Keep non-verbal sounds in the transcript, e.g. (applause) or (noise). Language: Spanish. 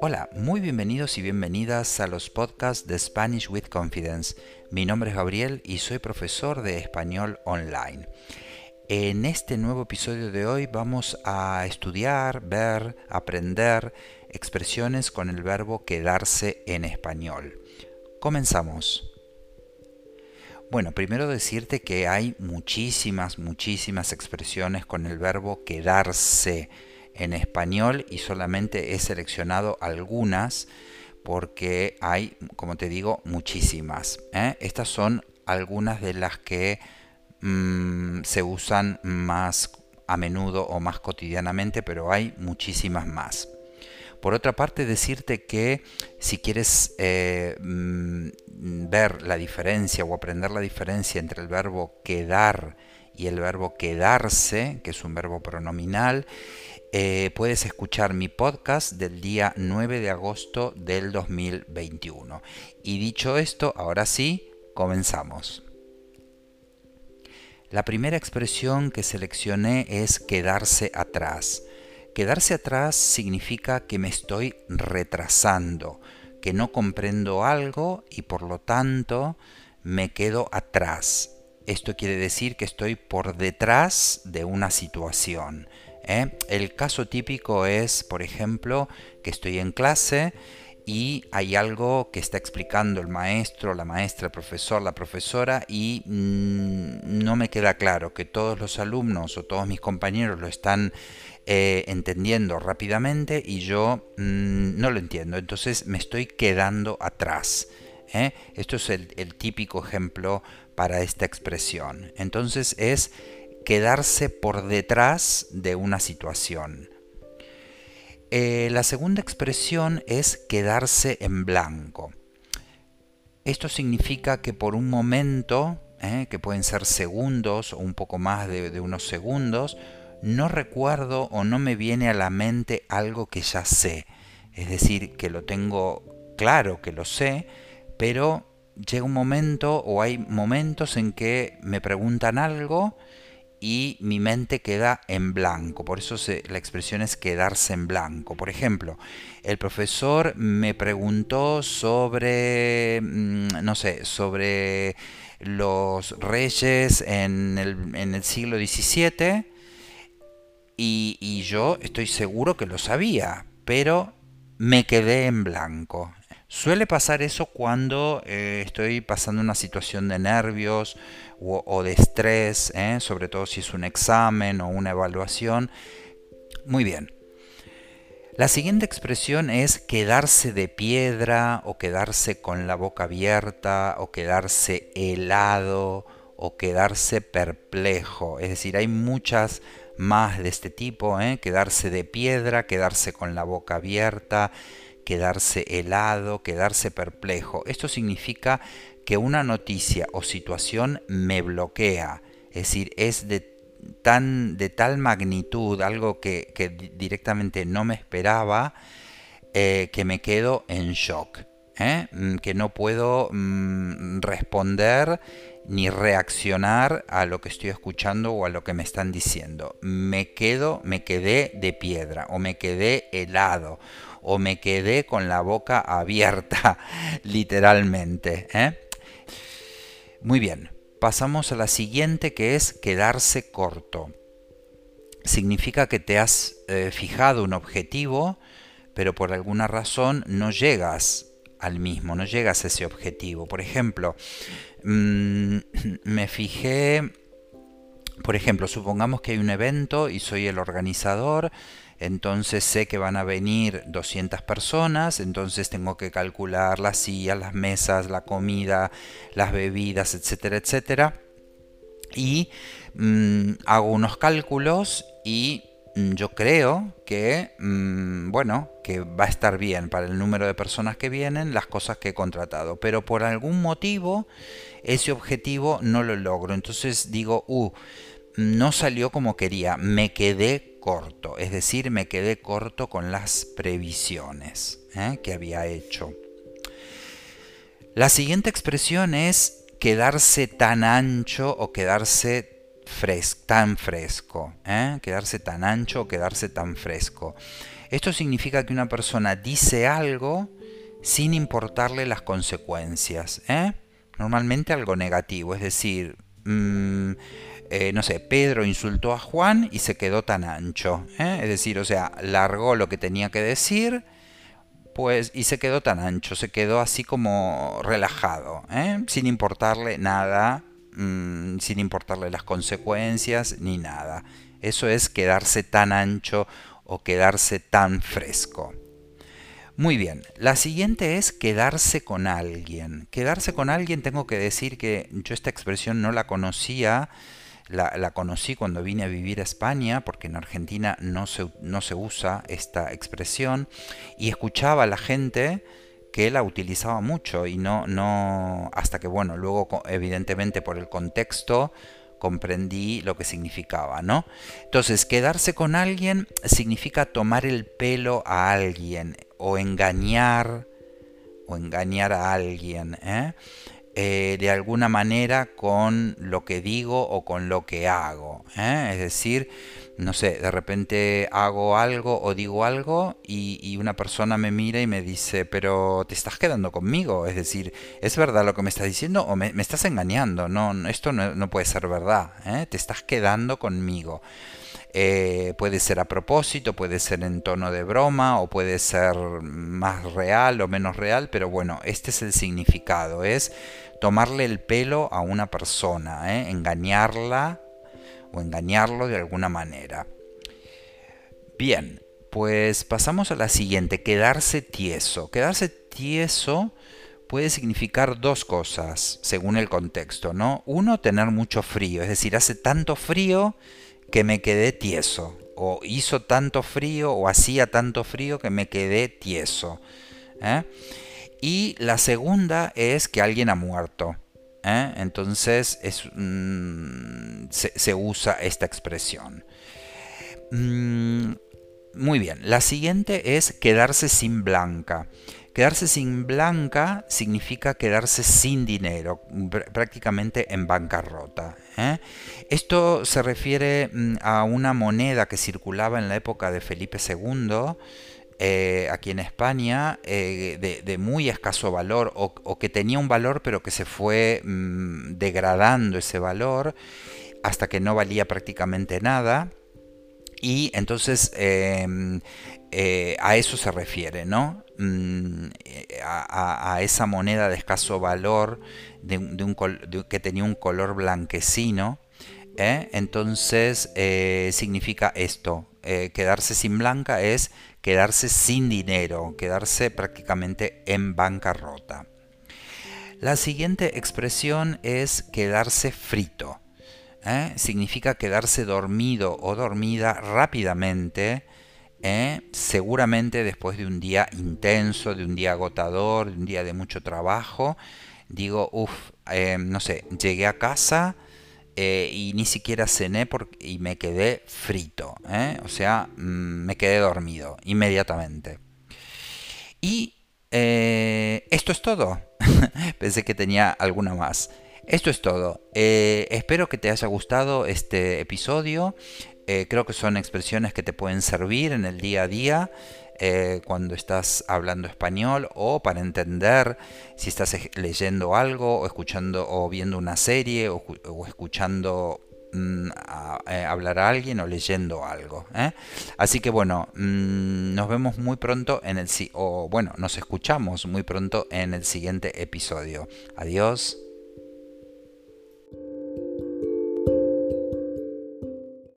Hola, muy bienvenidos y bienvenidas a los podcasts de Spanish with Confidence. Mi nombre es Gabriel y soy profesor de español online. En este nuevo episodio de hoy vamos a estudiar, ver, aprender expresiones con el verbo quedarse en español. Comenzamos. Bueno, primero decirte que hay muchísimas, muchísimas expresiones con el verbo quedarse en español y solamente he seleccionado algunas porque hay, como te digo, muchísimas. ¿eh? Estas son algunas de las que mm, se usan más a menudo o más cotidianamente, pero hay muchísimas más. Por otra parte, decirte que si quieres eh, mm, ver la diferencia o aprender la diferencia entre el verbo quedar y el verbo quedarse, que es un verbo pronominal, eh, puedes escuchar mi podcast del día 9 de agosto del 2021. Y dicho esto, ahora sí, comenzamos. La primera expresión que seleccioné es quedarse atrás. Quedarse atrás significa que me estoy retrasando, que no comprendo algo y por lo tanto me quedo atrás. Esto quiere decir que estoy por detrás de una situación. ¿eh? El caso típico es, por ejemplo, que estoy en clase y hay algo que está explicando el maestro, la maestra, el profesor, la profesora y mm, no me queda claro que todos los alumnos o todos mis compañeros lo están eh, entendiendo rápidamente y yo mm, no lo entiendo. Entonces me estoy quedando atrás. ¿eh? Esto es el, el típico ejemplo para esta expresión. Entonces es quedarse por detrás de una situación. Eh, la segunda expresión es quedarse en blanco. Esto significa que por un momento, eh, que pueden ser segundos o un poco más de, unos segundos, no recuerdo o no me viene a la mente algo que ya sé. Es decir, que lo tengo claro, que lo sé, pero llega un momento o hay momentos en que me preguntan algo y mi mente queda en blanco. Por eso la expresión es quedarse en blanco. Por ejemplo, el profesor me preguntó sobre, mm, no sé, sobre los reyes en el, siglo XVII y yo estoy seguro que lo sabía, pero me quedé en blanco. Suele pasar eso cuando eh, estoy pasando una situación de nervios o, de estrés, ¿eh? sobre todo si es un examen o una evaluación. Muy bien. La siguiente expresión es quedarse de piedra o quedarse con la boca abierta o quedarse helado o quedarse perplejo. Es decir, hay muchas más de este tipo, ¿eh? quedarse de piedra, quedarse con la boca abierta, quedarse helado, quedarse perplejo. Esto significa que una noticia o situación me bloquea, es decir, es de, tan, de tal magnitud, algo que, directamente no me esperaba, eh, que me quedo en shock, ¿eh? mm, que no puedo mm, responder ni reaccionar a lo que estoy escuchando o a lo que me están diciendo. Me quedo, me quedé de piedra o me quedé helado o me quedé con la boca abierta, (laughs) literalmente. ¿eh? Muy bien, pasamos a la siguiente que es quedarse corto. Significa que te has eh, fijado un objetivo, pero por alguna razón no llegas al mismo, no llegas a ese objetivo. Por ejemplo, mm, (clears throat) me fijé, por ejemplo, supongamos que hay un evento y soy el organizador, entonces sé que van a venir 200 personas, entonces tengo que calcular las sillas, las mesas, la comida, las bebidas, etcétera, etcétera. Y mm, hago unos cálculos y mm, yo creo que, mm, bueno, que va a estar bien para el número de personas que vienen, las cosas que he contratado. Pero por algún motivo, ese objetivo no lo logro. Entonces digo, uh, no salió como quería, me quedé es decir, me quedé corto con las previsiones ¿eh? que había hecho. La siguiente expresión es quedarse tan ancho o quedarse tan fresco, ¿eh? quedarse tan ancho o quedarse tan fresco. Esto significa que una persona dice algo sin importarle las consecuencias. ¿eh? Normalmente algo negativo, es decir, mm, eh, no sé, Pedro insultó a Juan y se quedó tan ancho. Es decir, o sea, largó lo que tenía que decir pues, y se quedó tan ancho, se quedó así como relajado, sin importarle nada Mm, sin importarle las consecuencias ni nada. Eso es quedarse tan ancho o quedarse tan fresco. Muy bien, la siguiente es quedarse con alguien. Quedarse con alguien, tengo que decir que yo esta expresión no la conocía, la, conocí cuando vine a vivir a España, porque en Argentina no se, no se usa esta expresión, y escuchaba a la gente que la utilizaba mucho y no, no, hasta que bueno, luego evidentemente por el contexto comprendí lo que significaba, ¿no? Entonces, quedarse con alguien significa tomar el pelo a alguien o engañar o engañar a alguien, ¿eh? Eh, de alguna manera con lo que digo o con lo que hago. ¿eh? Es decir, no sé, de repente hago algo o digo algo y, una persona me mira y me dice, pero te estás quedando conmigo. Es decir, ¿es verdad lo que me estás diciendo o me, estás engañando? No, esto no, puede ser verdad. ¿eh? Te estás quedando conmigo. Eh, puede ser a propósito, puede ser en tono de broma o puede ser más real o menos real, pero bueno, este es el significado, es tomarle el pelo a una persona, ¿eh? engañarla o engañarlo de alguna manera. Bien, pues pasamos a la siguiente, quedarse tieso. Quedarse tieso puede significar dos cosas según el contexto, ¿no? Uno, tener mucho frío, es decir, hace tanto frío que me quedé tieso, o hizo tanto frío o hacía tanto frío que me quedé tieso. ¿eh? Y la segunda es que alguien ha muerto. ¿eh? Entonces mm, se, usa esta expresión. Mm, muy bien, la siguiente es quedarse sin blanca. Quedarse sin blanca significa quedarse sin dinero, prácticamente en bancarrota. ¿eh? Esto se refiere mm, a una moneda que circulaba en la época de Felipe II, eh, aquí en España eh, de, muy escaso valor o, que tenía un valor pero que se fue mm, degradando ese valor hasta que no valía prácticamente nada y entonces em, eh, a eso se refiere, ¿no? Mm, a, esa moneda de escaso valor de, que tenía un color blanquecino. Entonces significa esto, quedarse sin blanca es quedarse sin dinero, quedarse prácticamente en bancarrota. La siguiente expresión es quedarse frito. ¿eh? Significa quedarse dormido o dormida rápidamente, ¿eh? seguramente después de un día intenso, de un día agotador, de un día de mucho trabajo. Digo, uff, eh, no sé, llegué a casa, eh, y ni siquiera cené y me quedé frito. ¿eh? O sea, mm, me quedé dormido inmediatamente. Y eh, esto es todo. (laughs) Pensé que tenía alguna más. Esto es todo. espero que te haya gustado este episodio. creo que son expresiones que te pueden servir en el día a día. Eh, cuando estás hablando español o para entender si estás leyendo algo o escuchando o viendo una serie o, escuchando mm, eh, hablar a alguien o leyendo algo. ¿eh? Así que bueno, mm, nos vemos muy pronto en el o bueno, nos escuchamos muy pronto en el siguiente episodio. Adiós.